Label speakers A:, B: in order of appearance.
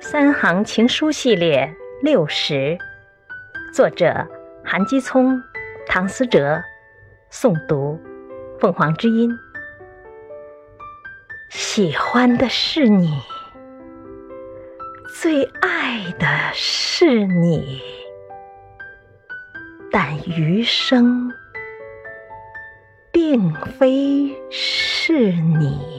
A: 三行情书系列六十，作者韩基聪、唐思哲，诵读凤凰之音。喜欢的是你，最爱的是你，但余生并非是你。